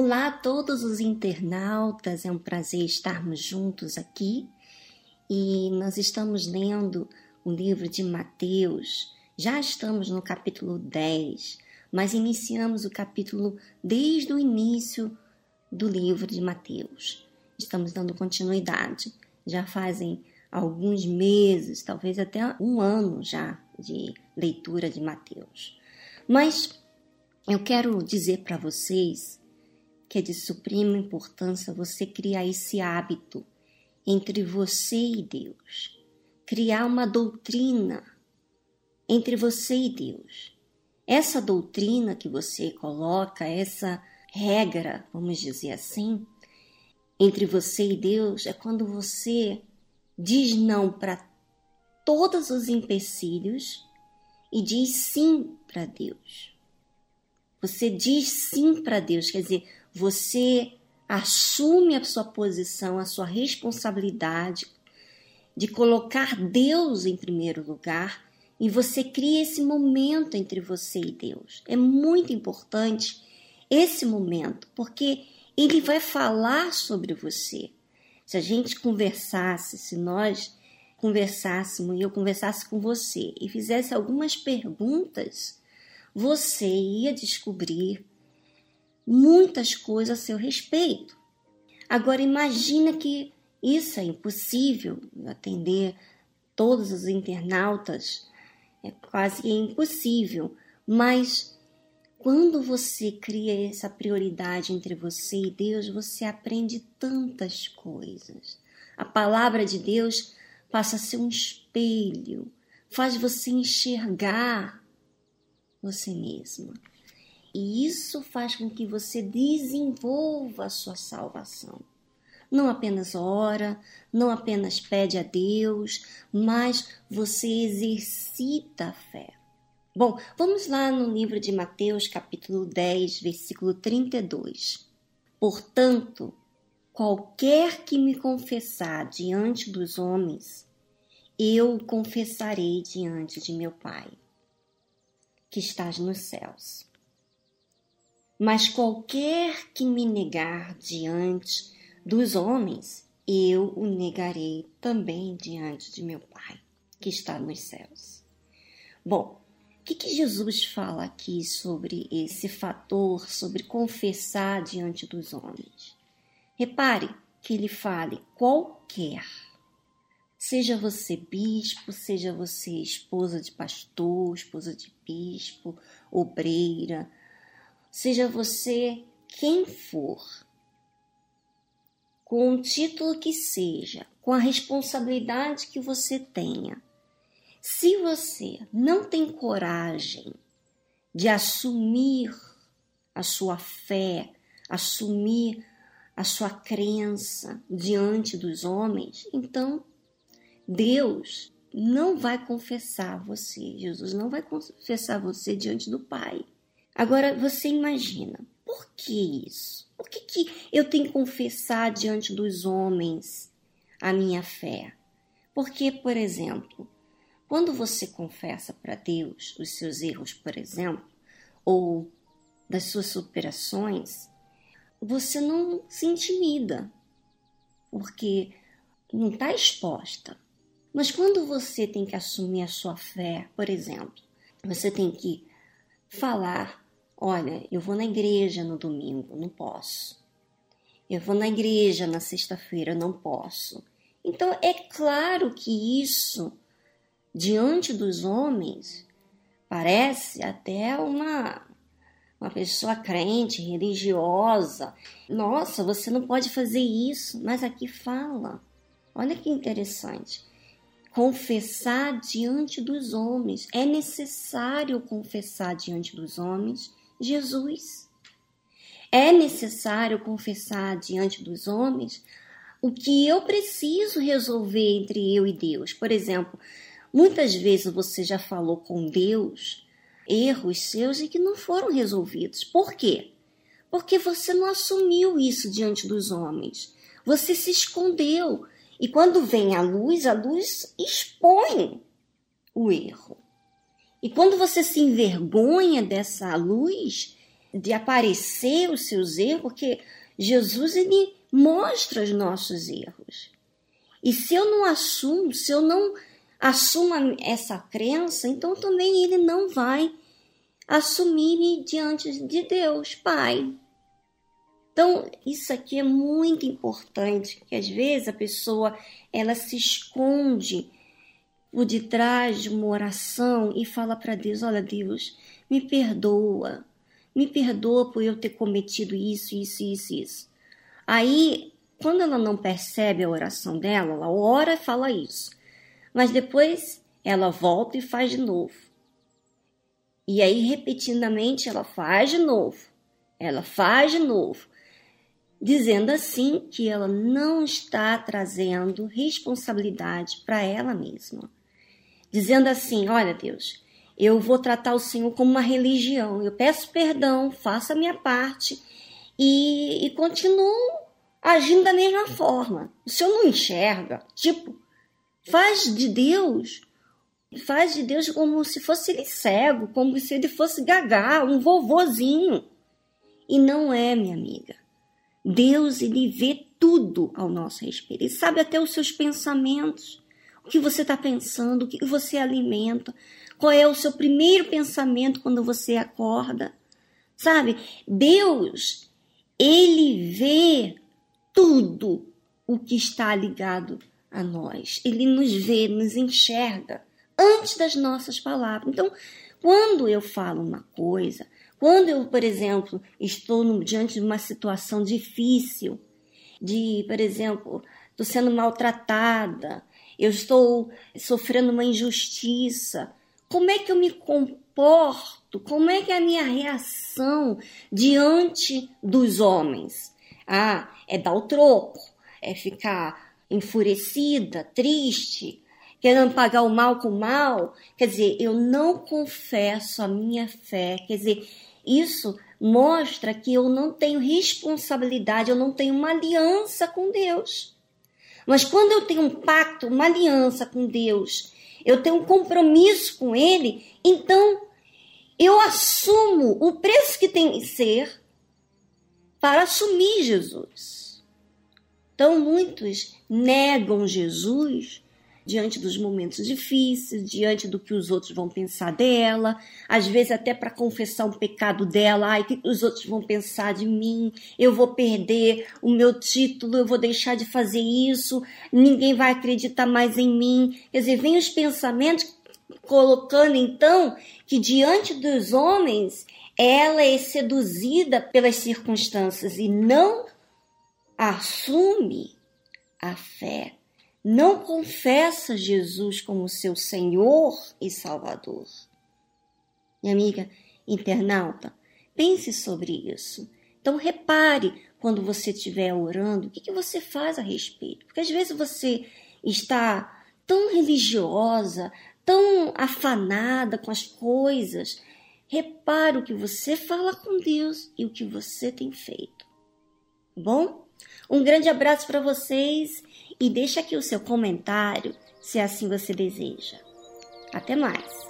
Olá a todos os internautas, é um prazer estarmos juntos aqui e nós estamos lendo o livro de Mateus. Já estamos no capítulo 10, mas iniciamos o capítulo desde o início do livro de Mateus. Estamos dando continuidade. Já fazem alguns meses, talvez até um ano já de leitura de Mateus. Mas eu quero dizer para vocês que é de suprema importância você criar esse hábito entre você e Deus. Criar uma doutrina entre você e Deus. Essa doutrina que você coloca, essa regra, vamos dizer assim, entre você e Deus é quando você diz não para todos os empecilhos e diz sim para Deus. Você diz sim para Deus, quer dizer, você assume a sua posição, a sua responsabilidade de colocar Deus em primeiro lugar e você cria esse momento entre você e Deus. É muito importante esse momento, porque ele vai falar sobre você. Se a gente conversasse, se nós conversássemos e eu conversasse com você e fizesse algumas perguntas, você ia descobrir muitas coisas a seu respeito. Agora imagina que isso é impossível atender todos os internautas, é quase impossível, mas quando você cria essa prioridade entre você e Deus, você aprende tantas coisas. A palavra de Deus passa a ser um espelho, faz você enxergar você mesma. E isso faz com que você desenvolva a sua salvação. Não apenas ora, não apenas pede a Deus, mas você exercita a fé. Bom, vamos lá no livro de Mateus, capítulo 10, versículo 32. Portanto, qualquer que me confessar diante dos homens, eu o confessarei diante de meu Pai, que estás nos céus. Mas qualquer que me negar diante dos homens, eu o negarei também diante de meu Pai, que está nos céus. Bom, o que, que Jesus fala aqui sobre esse fator, sobre confessar diante dos homens? Repare que ele fale qualquer. Seja você bispo, seja você esposa de pastor, esposa de bispo, obreira, seja você quem for, com o título que seja, com a responsabilidade que você tenha, se você não tem coragem de assumir a sua fé, assumir a sua crença diante dos homens, então Deus não vai confessar você, Jesus não vai confessar você diante do Pai. Agora você imagina, por que isso? Por que, que eu tenho que confessar diante dos homens a minha fé? Porque, por exemplo, quando você confessa para Deus os seus erros, por exemplo, ou das suas superações, você não se intimida, porque não está exposta. Mas quando você tem que assumir a sua fé, por exemplo, você tem que falar Olha, eu vou na igreja no domingo, não posso. Eu vou na igreja na sexta-feira, não posso. Então é claro que isso, diante dos homens, parece até uma uma pessoa crente, religiosa. Nossa, você não pode fazer isso, mas aqui fala. Olha que interessante. Confessar diante dos homens. É necessário confessar diante dos homens Jesus. É necessário confessar diante dos homens o que eu preciso resolver entre eu e Deus. Por exemplo, muitas vezes você já falou com Deus erros seus e que não foram resolvidos. Por quê? Porque você não assumiu isso diante dos homens. Você se escondeu. E quando vem a luz, a luz expõe o erro. E quando você se envergonha dessa luz, de aparecer os seus erros, porque Jesus ele mostra os nossos erros. E se eu não assumo, se eu não assumo essa crença, então também ele não vai assumir-me diante de Deus, Pai. Então, isso aqui é muito importante, que às vezes a pessoa ela se esconde por detrás de uma oração e fala para Deus: Olha, Deus, me perdoa, me perdoa por eu ter cometido isso, isso, isso, isso. Aí, quando ela não percebe a oração dela, ela ora e fala isso, mas depois ela volta e faz de novo. E aí, repetidamente, ela faz de novo, ela faz de novo dizendo assim que ela não está trazendo responsabilidade para ela mesma. Dizendo assim: Olha, Deus, eu vou tratar o Senhor como uma religião, eu peço perdão, faço a minha parte e, e continuo agindo da mesma forma. O Senhor não enxerga, tipo, faz de Deus. Faz de Deus como se fosse ele cego, como se ele fosse gagá, um vovozinho. E não é, minha amiga. Deus, ele vê tudo ao nosso respeito. Ele sabe até os seus pensamentos, o que você está pensando, o que você alimenta, qual é o seu primeiro pensamento quando você acorda. Sabe? Deus, ele vê tudo o que está ligado a nós. Ele nos vê, nos enxerga antes das nossas palavras. Então, quando eu falo uma coisa, quando eu, por exemplo, estou no, diante de uma situação difícil, de, por exemplo, estou sendo maltratada, eu estou sofrendo uma injustiça, como é que eu me comporto? Como é que é a minha reação diante dos homens? Ah, é dar o troco, é ficar enfurecida, triste, querendo pagar o mal com o mal. Quer dizer, eu não confesso a minha fé. Quer dizer, isso mostra que eu não tenho responsabilidade, eu não tenho uma aliança com Deus. Mas quando eu tenho um pacto, uma aliança com Deus, eu tenho um compromisso com Ele, então eu assumo o preço que tem que ser para assumir Jesus. Então muitos negam Jesus diante dos momentos difíceis, diante do que os outros vão pensar dela, às vezes até para confessar um pecado dela, ai, que os outros vão pensar de mim? Eu vou perder o meu título, eu vou deixar de fazer isso, ninguém vai acreditar mais em mim. Quer dizer, vem os pensamentos colocando então que diante dos homens ela é seduzida pelas circunstâncias e não assume a fé não confessa Jesus como seu Senhor e Salvador. Minha amiga internauta, pense sobre isso. Então, repare quando você estiver orando, o que, que você faz a respeito. Porque às vezes você está tão religiosa, tão afanada com as coisas. Repare o que você fala com Deus e o que você tem feito. Bom? Um grande abraço para vocês e deixa aqui o seu comentário se assim você deseja. Até mais!